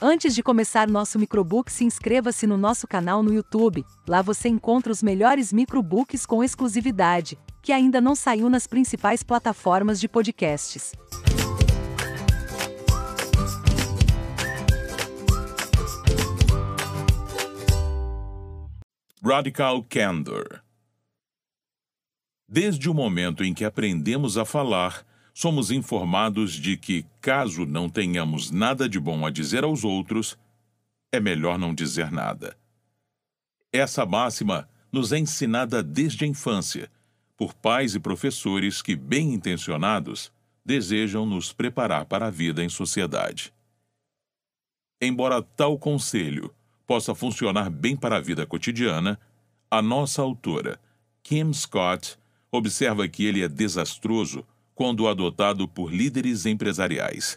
Antes de começar nosso microbook, se inscreva-se no nosso canal no YouTube. Lá você encontra os melhores microbooks com exclusividade, que ainda não saiu nas principais plataformas de podcasts. Radical Candor Desde o momento em que aprendemos a falar, somos informados de que, caso não tenhamos nada de bom a dizer aos outros, é melhor não dizer nada. Essa máxima nos é ensinada desde a infância, por pais e professores que, bem intencionados, desejam nos preparar para a vida em sociedade. Embora tal conselho possa funcionar bem para a vida cotidiana, a nossa autora, Kim Scott, observa que ele é desastroso quando adotado por líderes empresariais.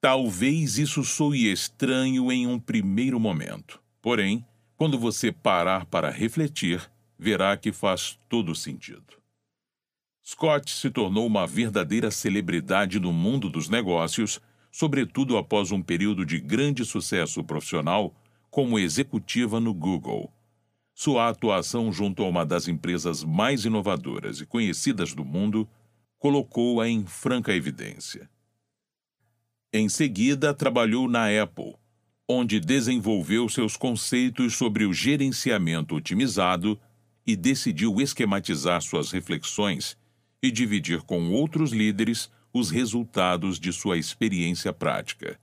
Talvez isso soe estranho em um primeiro momento, porém, quando você parar para refletir, verá que faz todo sentido. Scott se tornou uma verdadeira celebridade no mundo dos negócios, sobretudo após um período de grande sucesso profissional como executiva no Google. Sua atuação junto a uma das empresas mais inovadoras e conhecidas do mundo colocou-a em franca evidência. Em seguida, trabalhou na Apple, onde desenvolveu seus conceitos sobre o gerenciamento otimizado e decidiu esquematizar suas reflexões e dividir com outros líderes os resultados de sua experiência prática.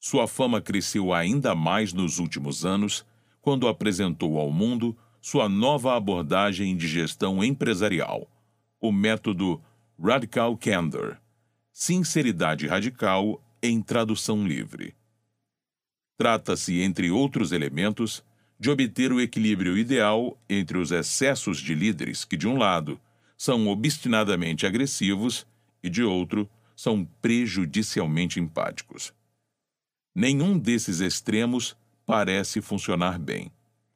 Sua fama cresceu ainda mais nos últimos anos, quando apresentou ao mundo sua nova abordagem de gestão empresarial o método Radical Candor, sinceridade radical em tradução livre. Trata-se, entre outros elementos, de obter o equilíbrio ideal entre os excessos de líderes que, de um lado, são obstinadamente agressivos e, de outro, são prejudicialmente empáticos. Nenhum desses extremos parece funcionar bem,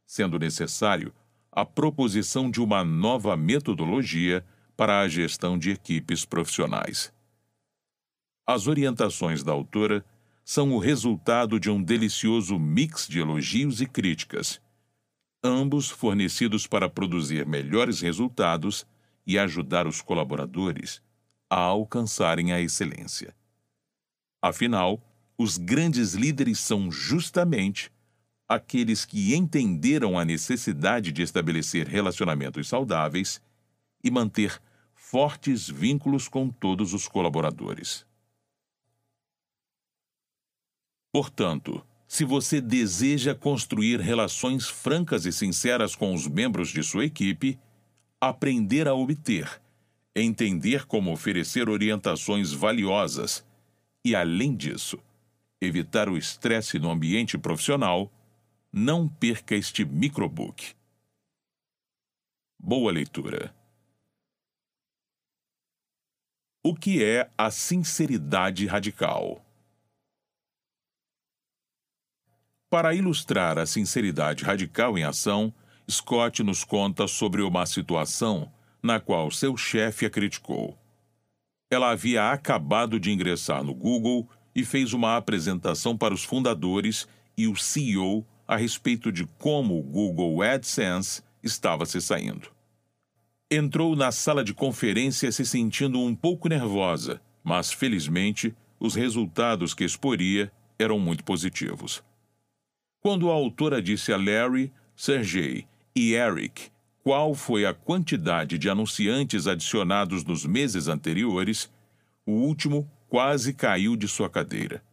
sendo necessário a proposição de uma nova metodologia para a gestão de equipes profissionais. As orientações da autora são o resultado de um delicioso mix de elogios e críticas, ambos fornecidos para produzir melhores resultados e ajudar os colaboradores a alcançarem a excelência. Afinal, os grandes líderes são justamente aqueles que entenderam a necessidade de estabelecer relacionamentos saudáveis e manter fortes vínculos com todos os colaboradores. Portanto, se você deseja construir relações francas e sinceras com os membros de sua equipe, aprender a obter, entender como oferecer orientações valiosas e, além disso, evitar o estresse no ambiente profissional, não perca este microbook. Boa leitura. O que é a sinceridade radical? Para ilustrar a sinceridade radical em ação, Scott nos conta sobre uma situação na qual seu chefe a criticou. Ela havia acabado de ingressar no Google e fez uma apresentação para os fundadores e o CEO a respeito de como o Google AdSense estava se saindo. Entrou na sala de conferência se sentindo um pouco nervosa, mas felizmente os resultados que exporia eram muito positivos. Quando a autora disse a Larry, Sergey e Eric qual foi a quantidade de anunciantes adicionados nos meses anteriores, o último quase caiu de sua cadeira.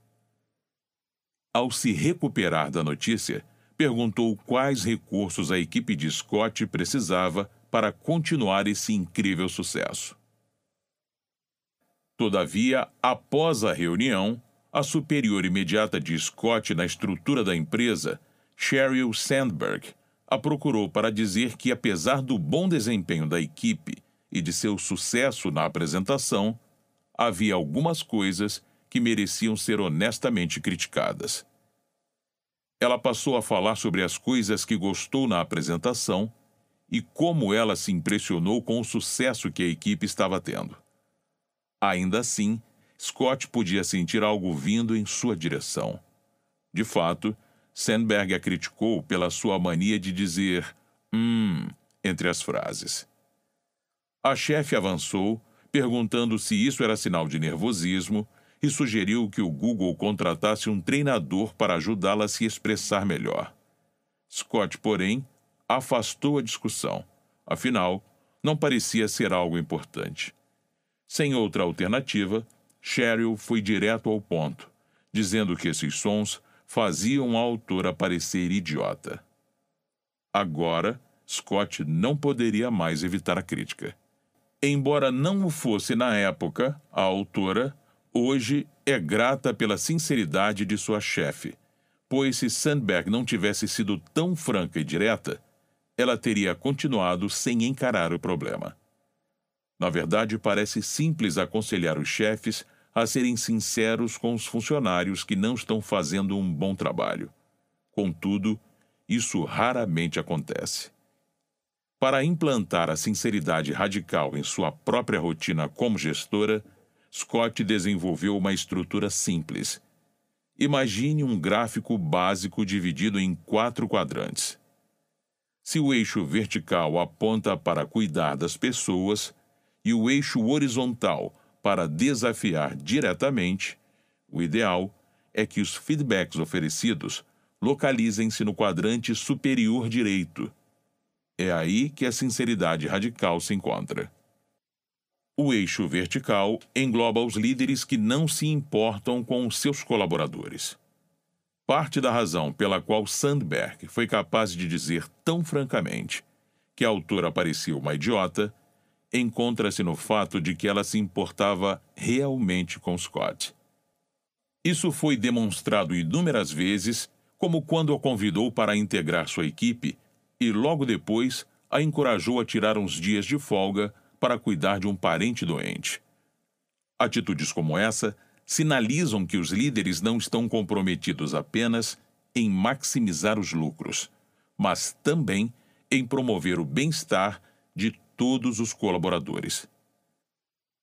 Ao se recuperar da notícia, perguntou quais recursos a equipe de Scott precisava para continuar esse incrível sucesso. Todavia, após a reunião, a superior imediata de Scott na estrutura da empresa, Sheryl Sandberg, a procurou para dizer que, apesar do bom desempenho da equipe e de seu sucesso na apresentação, havia algumas coisas que mereciam ser honestamente criticadas. Ela passou a falar sobre as coisas que gostou na apresentação e como ela se impressionou com o sucesso que a equipe estava tendo. Ainda assim, Scott podia sentir algo vindo em sua direção. De fato, Sandberg a criticou pela sua mania de dizer hum entre as frases. A chefe avançou, perguntando se isso era sinal de nervosismo, e sugeriu que o Google contratasse um treinador para ajudá-la a se expressar melhor. Scott, porém, afastou a discussão. Afinal, não parecia ser algo importante. Sem outra alternativa, Cheryl foi direto ao ponto, dizendo que esses sons faziam a autora parecer idiota. Agora, Scott não poderia mais evitar a crítica. Embora não o fosse na época, a autora, hoje, é grata pela sinceridade de sua chefe, pois se Sandberg não tivesse sido tão franca e direta, ela teria continuado sem encarar o problema. Na verdade, parece simples aconselhar os chefes a serem sinceros com os funcionários que não estão fazendo um bom trabalho. Contudo, isso raramente acontece. Para implantar a sinceridade radical em sua própria rotina como gestora, Scott desenvolveu uma estrutura simples. Imagine um gráfico básico dividido em quatro quadrantes. Se o eixo vertical aponta para cuidar das pessoas e o eixo horizontal para desafiar diretamente, o ideal é que os feedbacks oferecidos localizem-se no quadrante superior direito. É aí que a sinceridade radical se encontra. O eixo vertical engloba os líderes que não se importam com os seus colaboradores. Parte da razão pela qual Sandberg foi capaz de dizer tão francamente que a autora parecia uma idiota encontra-se no fato de que ela se importava realmente com Scott. Isso foi demonstrado inúmeras vezes, como quando a convidou para integrar sua equipe e logo depois a encorajou a tirar uns dias de folga para cuidar de um parente doente. Atitudes como essa sinalizam que os líderes não estão comprometidos apenas em maximizar os lucros, mas também em promover o bem-estar de todos os colaboradores.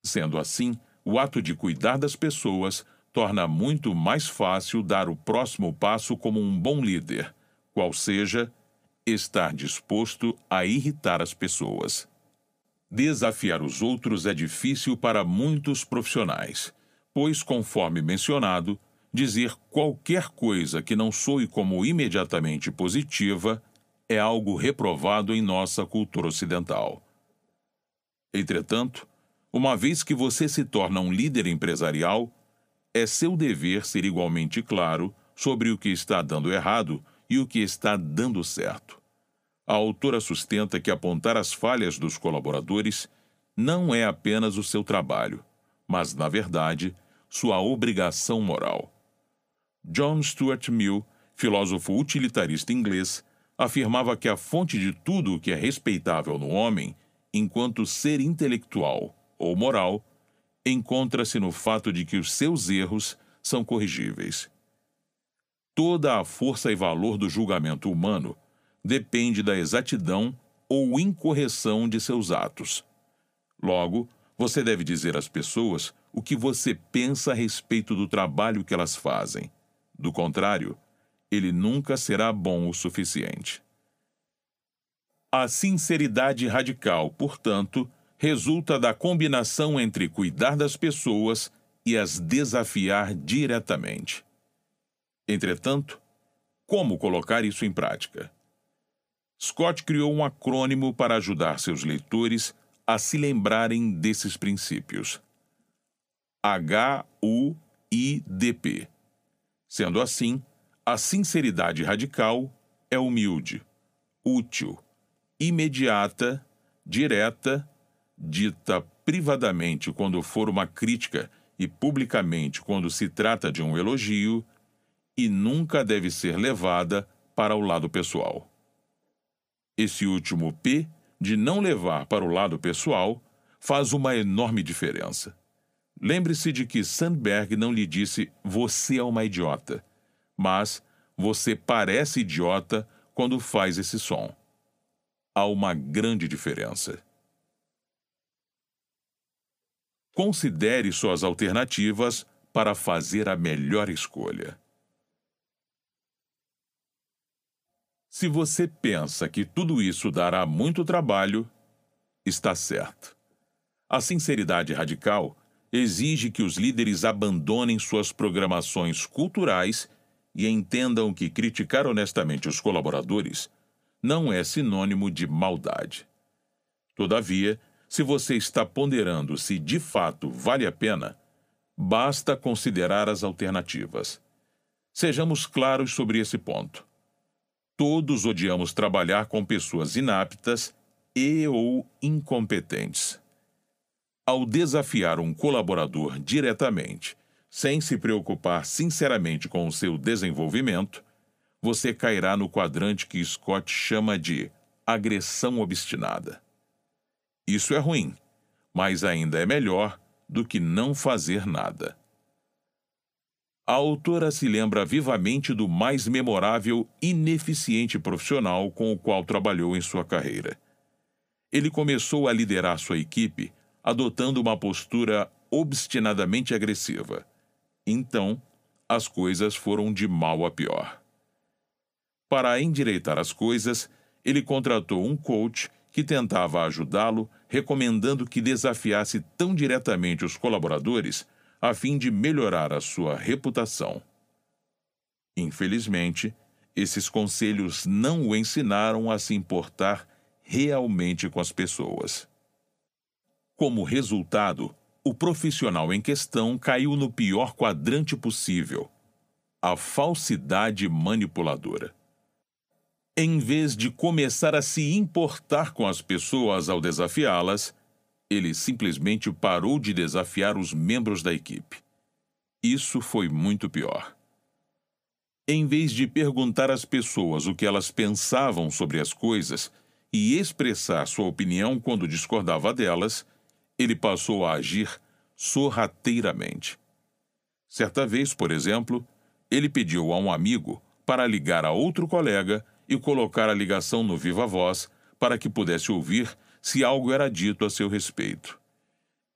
Sendo assim, o ato de cuidar das pessoas torna muito mais fácil dar o próximo passo como um bom líder, qual seja, estar disposto a irritar as pessoas. Desafiar os outros é difícil para muitos profissionais pois, conforme mencionado, dizer qualquer coisa que não soe como imediatamente positiva é algo reprovado em nossa cultura ocidental. Entretanto, uma vez que você se torna um líder empresarial, é seu dever ser igualmente claro sobre o que está dando errado e o que está dando certo. A autora sustenta que apontar as falhas dos colaboradores não é apenas o seu trabalho, mas, na verdade, sua obrigação moral. John Stuart Mill, filósofo utilitarista inglês, afirmava que a fonte de tudo o que é respeitável no homem, enquanto ser intelectual ou moral, encontra-se no fato de que os seus erros são corrigíveis. Toda a força e valor do julgamento humano depende da exatidão ou incorreção de seus atos. Logo, você deve dizer às pessoas o que você pensa a respeito do trabalho que elas fazem. Do contrário, ele nunca será bom o suficiente. A sinceridade radical, portanto, resulta da combinação entre cuidar das pessoas e as desafiar diretamente. Entretanto, como colocar isso em prática? Scott criou um acrônimo para ajudar seus leitores a se lembrarem desses princípios. H-U-I-D-P. Sendo assim, a sinceridade radical é humilde, útil, imediata, direta, dita privadamente quando for uma crítica e publicamente quando se trata de um elogio, e nunca deve ser levada para o lado pessoal. Esse último P, de não levar para o lado pessoal, faz uma enorme diferença. Lembre-se de que Sandberg não lhe disse você é uma idiota, mas você parece idiota quando faz esse som. Há uma grande diferença. Considere suas alternativas para fazer a melhor escolha. Se você pensa que tudo isso dará muito trabalho, está certo. A sinceridade radical exige que os líderes abandonem suas programações culturais e entendam que criticar honestamente os colaboradores não é sinônimo de maldade. Todavia, se você está ponderando se de fato vale a pena, basta considerar as alternativas. Sejamos claros sobre esse ponto. Todos odiamos trabalhar com pessoas inaptas e ou incompetentes. Ao desafiar um colaborador diretamente, sem se preocupar sinceramente com o seu desenvolvimento, você cairá no quadrante que Scott chama de agressão obstinada. Isso é ruim, mas ainda é melhor do que não fazer nada. A autora se lembra vivamente do mais memorável ineficiente profissional com o qual trabalhou em sua carreira. Ele começou a liderar sua equipe adotando uma postura obstinadamente agressiva. Então, as coisas foram de mal a pior. Para endireitar as coisas, ele contratou um coach que tentava ajudá-lo, recomendando que desafiasse tão diretamente os colaboradores a fim de melhorar a sua reputação. Infelizmente, esses conselhos não o ensinaram a se importar realmente com as pessoas. Como resultado, o profissional em questão caiu no pior quadrante possível a falsidade manipuladora. Em vez de começar a se importar com as pessoas ao desafiá-las, ele simplesmente parou de desafiar os membros da equipe. Isso foi muito pior. Em vez de perguntar às pessoas o que elas pensavam sobre as coisas e expressar sua opinião quando discordava delas, ele passou a agir sorrateiramente. Certa vez, por exemplo, ele pediu a um amigo para ligar a outro colega e colocar a ligação no viva voz para que pudesse ouvir se algo era dito a seu respeito.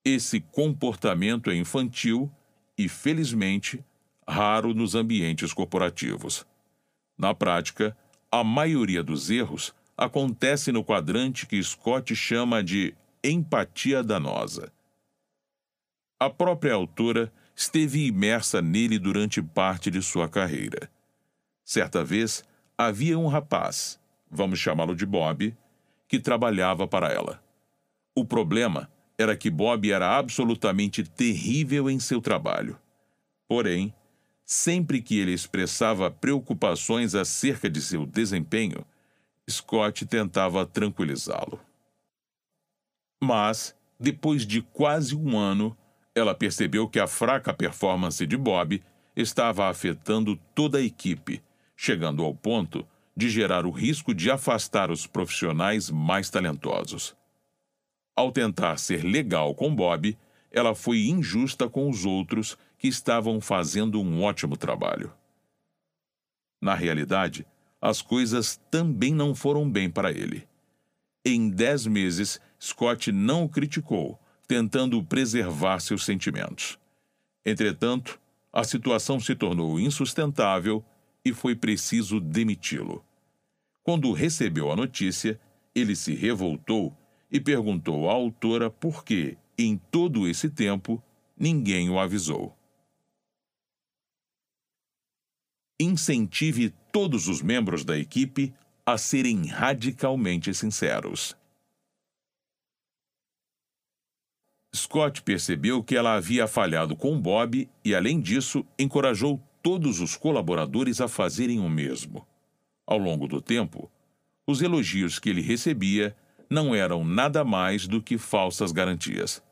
Esse comportamento é infantil e, felizmente, raro nos ambientes corporativos. Na prática, a maioria dos erros acontece no quadrante que Scott chama de empatia danosa. A própria autora esteve imersa nele durante parte de sua carreira. Certa vez, havia um rapaz, vamos chamá-lo de Bob, que trabalhava para ela. O problema era que Bob era absolutamente terrível em seu trabalho. Porém, sempre que ele expressava preocupações acerca de seu desempenho, Scott tentava tranquilizá-lo. Mas, depois de quase um ano, ela percebeu que a fraca performance de Bob estava afetando toda a equipe chegando ao ponto de gerar o risco de afastar os profissionais mais talentosos. Ao tentar ser legal com Bob, ela foi injusta com os outros que estavam fazendo um ótimo trabalho. Na realidade, as coisas também não foram bem para ele. Em dez meses, Scott não o criticou, tentando preservar seus sentimentos. Entretanto, a situação se tornou insustentável e foi preciso demiti-lo. Quando recebeu a notícia, ele se revoltou e perguntou à autora por que, em todo esse tempo, ninguém o avisou. Incentive todos os membros da equipe a serem radicalmente sinceros. Scott percebeu que ela havia falhado com Bob e, além disso, encorajou todos os colaboradores a fazerem o mesmo. Ao longo do tempo, os elogios que ele recebia não eram nada mais do que falsas garantias.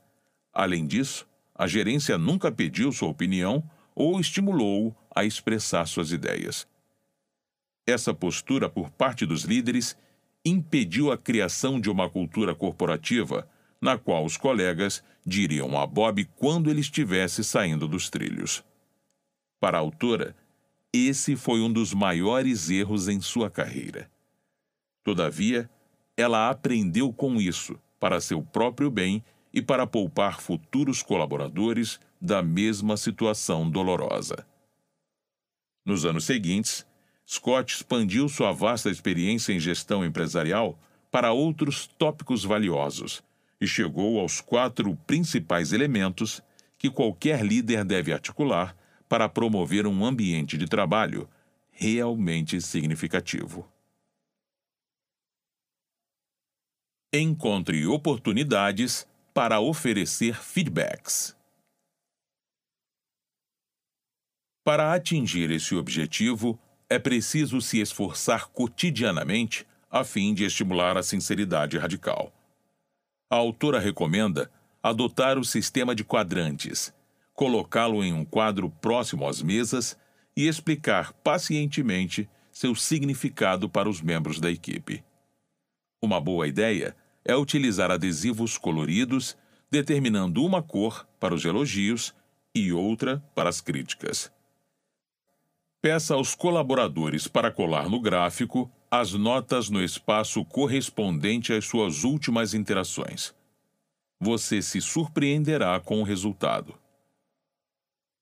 Além disso, a gerência nunca pediu sua opinião ou estimulou-o a expressar suas ideias. Essa postura por parte dos líderes impediu a criação de uma cultura corporativa na qual os colegas diriam a Bob quando ele estivesse saindo dos trilhos. Para a autora, esse foi um dos maiores erros em sua carreira. Todavia, ela aprendeu com isso, para seu próprio bem e para poupar futuros colaboradores da mesma situação dolorosa. Nos anos seguintes, Scott expandiu sua vasta experiência em gestão empresarial para outros tópicos valiosos e chegou aos quatro principais elementos que qualquer líder deve articular para promover um ambiente de trabalho realmente significativo. Encontre oportunidades para oferecer feedbacks. Para atingir esse objetivo, é preciso se esforçar cotidianamente a fim de estimular a sinceridade radical. A autora recomenda adotar o sistema de quadrantes, colocá-lo em um quadro próximo às mesas e explicar pacientemente seu significado para os membros da equipe. Uma boa ideia é utilizar adesivos coloridos, determinando uma cor para os elogios e outra para as críticas. Peça aos colaboradores para colar no gráfico as notas no espaço correspondente às suas últimas interações. Você se surpreenderá com o resultado.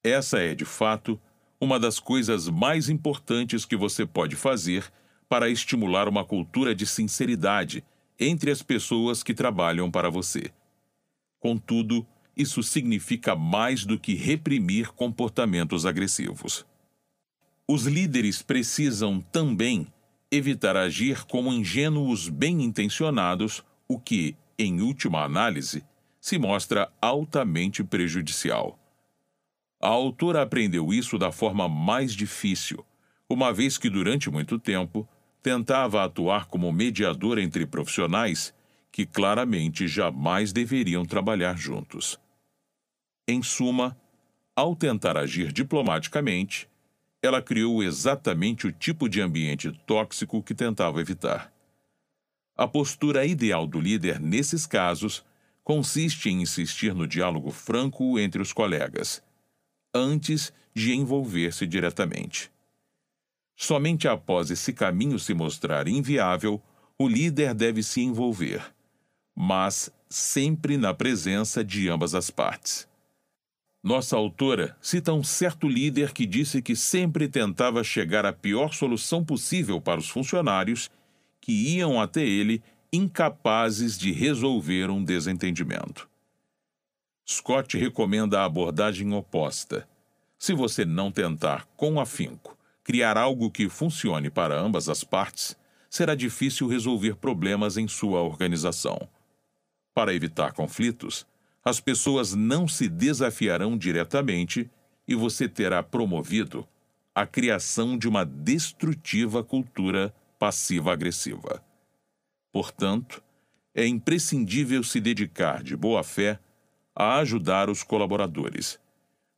Essa é, de fato, uma das coisas mais importantes que você pode fazer para estimular uma cultura de sinceridade entre as pessoas que trabalham para você. Contudo, isso significa mais do que reprimir comportamentos agressivos. Os líderes precisam também evitar agir como ingênuos bem-intencionados, o que, em última análise, se mostra altamente prejudicial. A autora aprendeu isso da forma mais difícil, uma vez que durante muito tempo tentava atuar como mediador entre profissionais que claramente jamais deveriam trabalhar juntos. Em suma, ao tentar agir diplomaticamente, ela criou exatamente o tipo de ambiente tóxico que tentava evitar. A postura ideal do líder nesses casos consiste em insistir no diálogo franco entre os colegas, antes de envolver-se diretamente. Somente após esse caminho se mostrar inviável, o líder deve se envolver, mas sempre na presença de ambas as partes. Nossa autora cita um certo líder que disse que sempre tentava chegar à pior solução possível para os funcionários que iam até ele incapazes de resolver um desentendimento. Scott recomenda a abordagem oposta. Se você não tentar com afinco criar algo que funcione para ambas as partes, será difícil resolver problemas em sua organização. Para evitar conflitos, as pessoas não se desafiarão diretamente e você terá promovido a criação de uma destrutiva cultura passiva-agressiva. Portanto, é imprescindível se dedicar de boa fé a ajudar os colaboradores,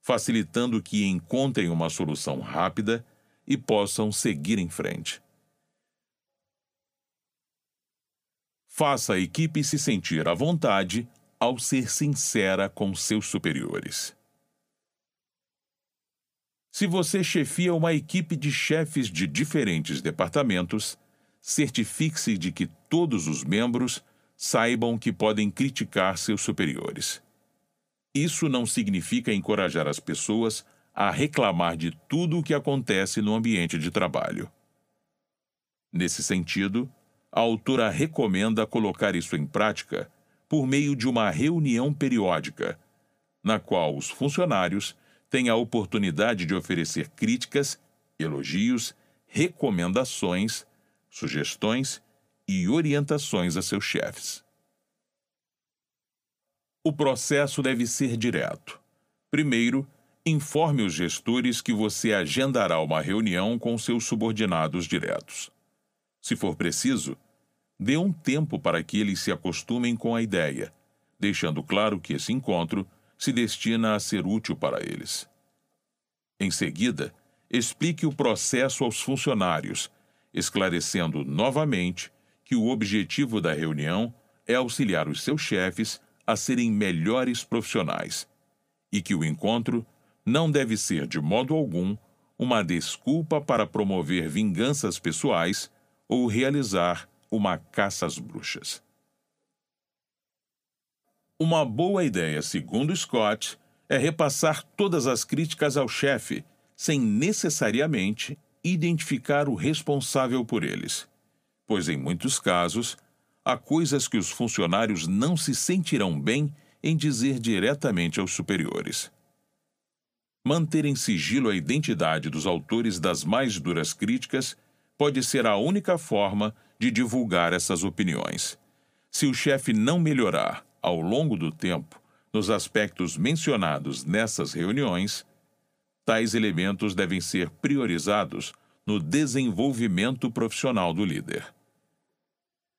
facilitando que encontrem uma solução rápida e possam seguir em frente. Faça a equipe se sentir à vontade ao ser sincera com seus superiores. Se você chefia uma equipe de chefes de diferentes departamentos, certifique-se de que todos os membros saibam que podem criticar seus superiores. Isso não significa encorajar as pessoas a reclamar de tudo o que acontece no ambiente de trabalho. Nesse sentido, a autora recomenda colocar isso em prática por meio de uma reunião periódica, na qual os funcionários têm a oportunidade de oferecer críticas, elogios, recomendações, sugestões e orientações a seus chefes. O processo deve ser direto. Primeiro, informe os gestores que você agendará uma reunião com seus subordinados diretos. Se for preciso, dê um tempo para que eles se acostumem com a ideia, deixando claro que esse encontro se destina a ser útil para eles. Em seguida, explique o processo aos funcionários, esclarecendo novamente que o objetivo da reunião é auxiliar os seus chefes a serem melhores profissionais e que o encontro não deve ser, de modo algum, uma desculpa para promover vinganças pessoais ou realizar uma caça às bruxas. Uma boa ideia, segundo Scott, é repassar todas as críticas ao chefe, sem necessariamente identificar o responsável por eles, pois em muitos casos há coisas que os funcionários não se sentirão bem em dizer diretamente aos superiores. Manter em sigilo a identidade dos autores das mais duras críticas pode ser a única forma de divulgar essas opiniões. Se o chefe não melhorar ao longo do tempo nos aspectos mencionados nessas reuniões, tais elementos devem ser priorizados no desenvolvimento profissional do líder.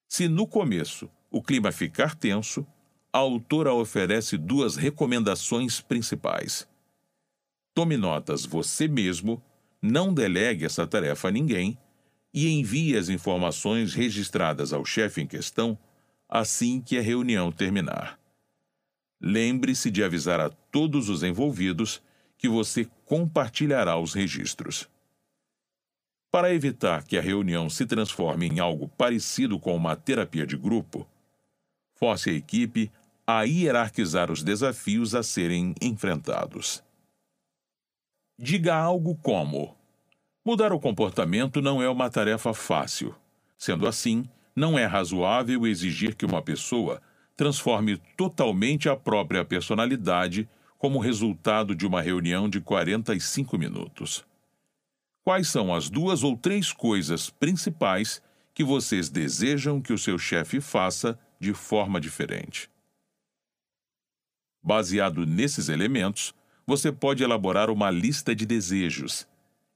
Se no começo o clima ficar tenso, a autora oferece duas recomendações principais. Tome notas você mesmo, não delegue essa tarefa a ninguém e envie as informações registradas ao chefe em questão assim que a reunião terminar. Lembre-se de avisar a todos os envolvidos que você compartilhará os registros. Para evitar que a reunião se transforme em algo parecido com uma terapia de grupo, force a equipe a hierarquizar os desafios a serem enfrentados. Diga algo como: Mudar o comportamento não é uma tarefa fácil. Sendo assim, não é razoável exigir que uma pessoa transforme totalmente a própria personalidade como resultado de uma reunião de 45 minutos. Quais são as duas ou três coisas principais que vocês desejam que o seu chefe faça de forma diferente? Baseado nesses elementos, você pode elaborar uma lista de desejos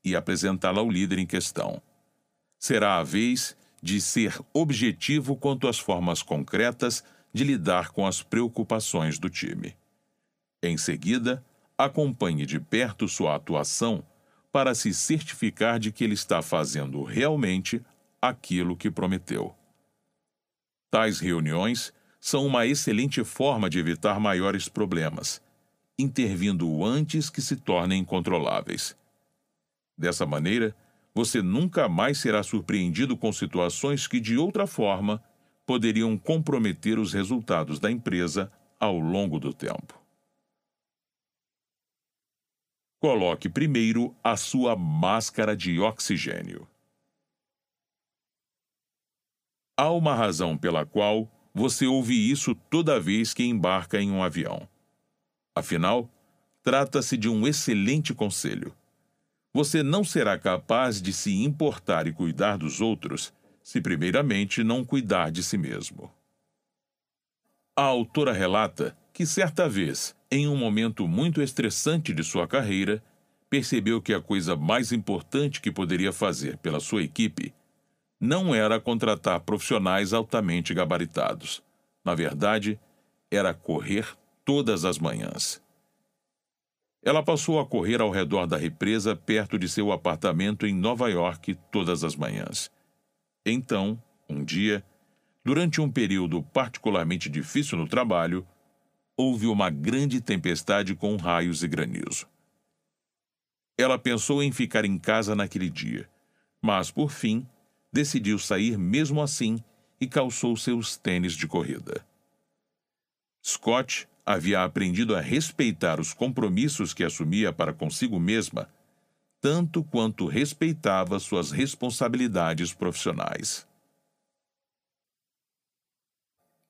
e apresentá-la ao líder em questão. Será a vez de ser objetivo quanto às formas concretas de lidar com as preocupações do time. Em seguida, acompanhe de perto sua atuação para se certificar de que ele está fazendo realmente aquilo que prometeu. Tais reuniões são uma excelente forma de evitar maiores problemas, intervindo antes que se tornem incontroláveis. Dessa maneira, você nunca mais será surpreendido com situações que, de outra forma, poderiam comprometer os resultados da empresa ao longo do tempo. Coloque primeiro a sua máscara de oxigênio. Há uma razão pela qual você ouve isso toda vez que embarca em um avião. Afinal, trata-se de um excelente conselho. Você não será capaz de se importar e cuidar dos outros se primeiramente não cuidar de si mesmo. A autora relata que certa vez, em um momento muito estressante de sua carreira, percebeu que a coisa mais importante que poderia fazer pela sua equipe não era contratar profissionais altamente gabaritados. Na verdade, era correr todas as manhãs. Ela passou a correr ao redor da represa perto de seu apartamento em Nova York todas as manhãs. Então, um dia, durante um período particularmente difícil no trabalho, houve uma grande tempestade com raios e granizo. Ela pensou em ficar em casa naquele dia, mas, por fim, decidiu sair mesmo assim e calçou seus tênis de corrida. Scott havia aprendido a respeitar os compromissos que assumia para consigo mesma tanto quanto respeitava suas responsabilidades profissionais.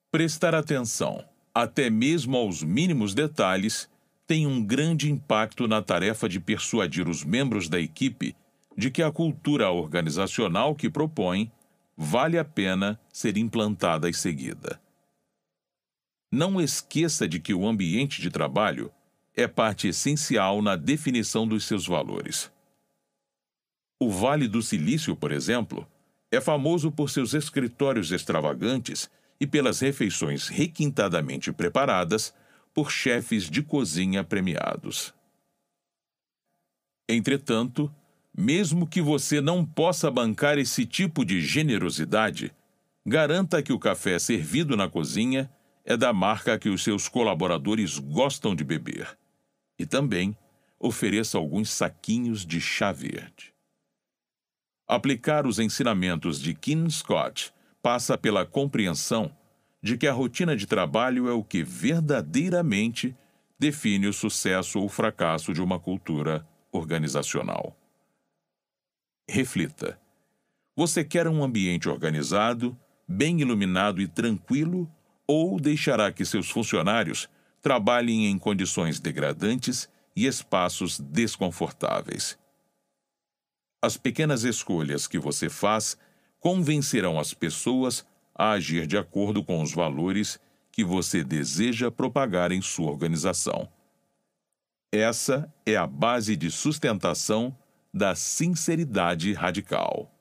Prestar atenção, até mesmo aos mínimos detalhes, tem um grande impacto na tarefa de persuadir os membros da equipe de que a cultura organizacional que propõe vale a pena ser implantada e seguida. Não esqueça de que o ambiente de trabalho é parte essencial na definição dos seus valores. O Vale do Silício, por exemplo, é famoso por seus escritórios extravagantes e pelas refeições requintadamente preparadas por chefes de cozinha premiados. Entretanto, mesmo que você não possa bancar esse tipo de generosidade, garanta que o café servido na cozinha é da marca que os seus colaboradores gostam de beber. E também ofereça alguns saquinhos de chá verde. Aplicar os ensinamentos de Kim Scott passa pela compreensão de que a rotina de trabalho é o que verdadeiramente define o sucesso ou fracasso de uma cultura organizacional. Reflita. Você quer um ambiente organizado, bem iluminado e tranquilo, ou deixará que seus funcionários trabalhem em condições degradantes e espaços desconfortáveis? As pequenas escolhas que você faz convencerão as pessoas a agir de acordo com os valores que você deseja propagar em sua organização. Essa é a base de sustentação da sinceridade radical.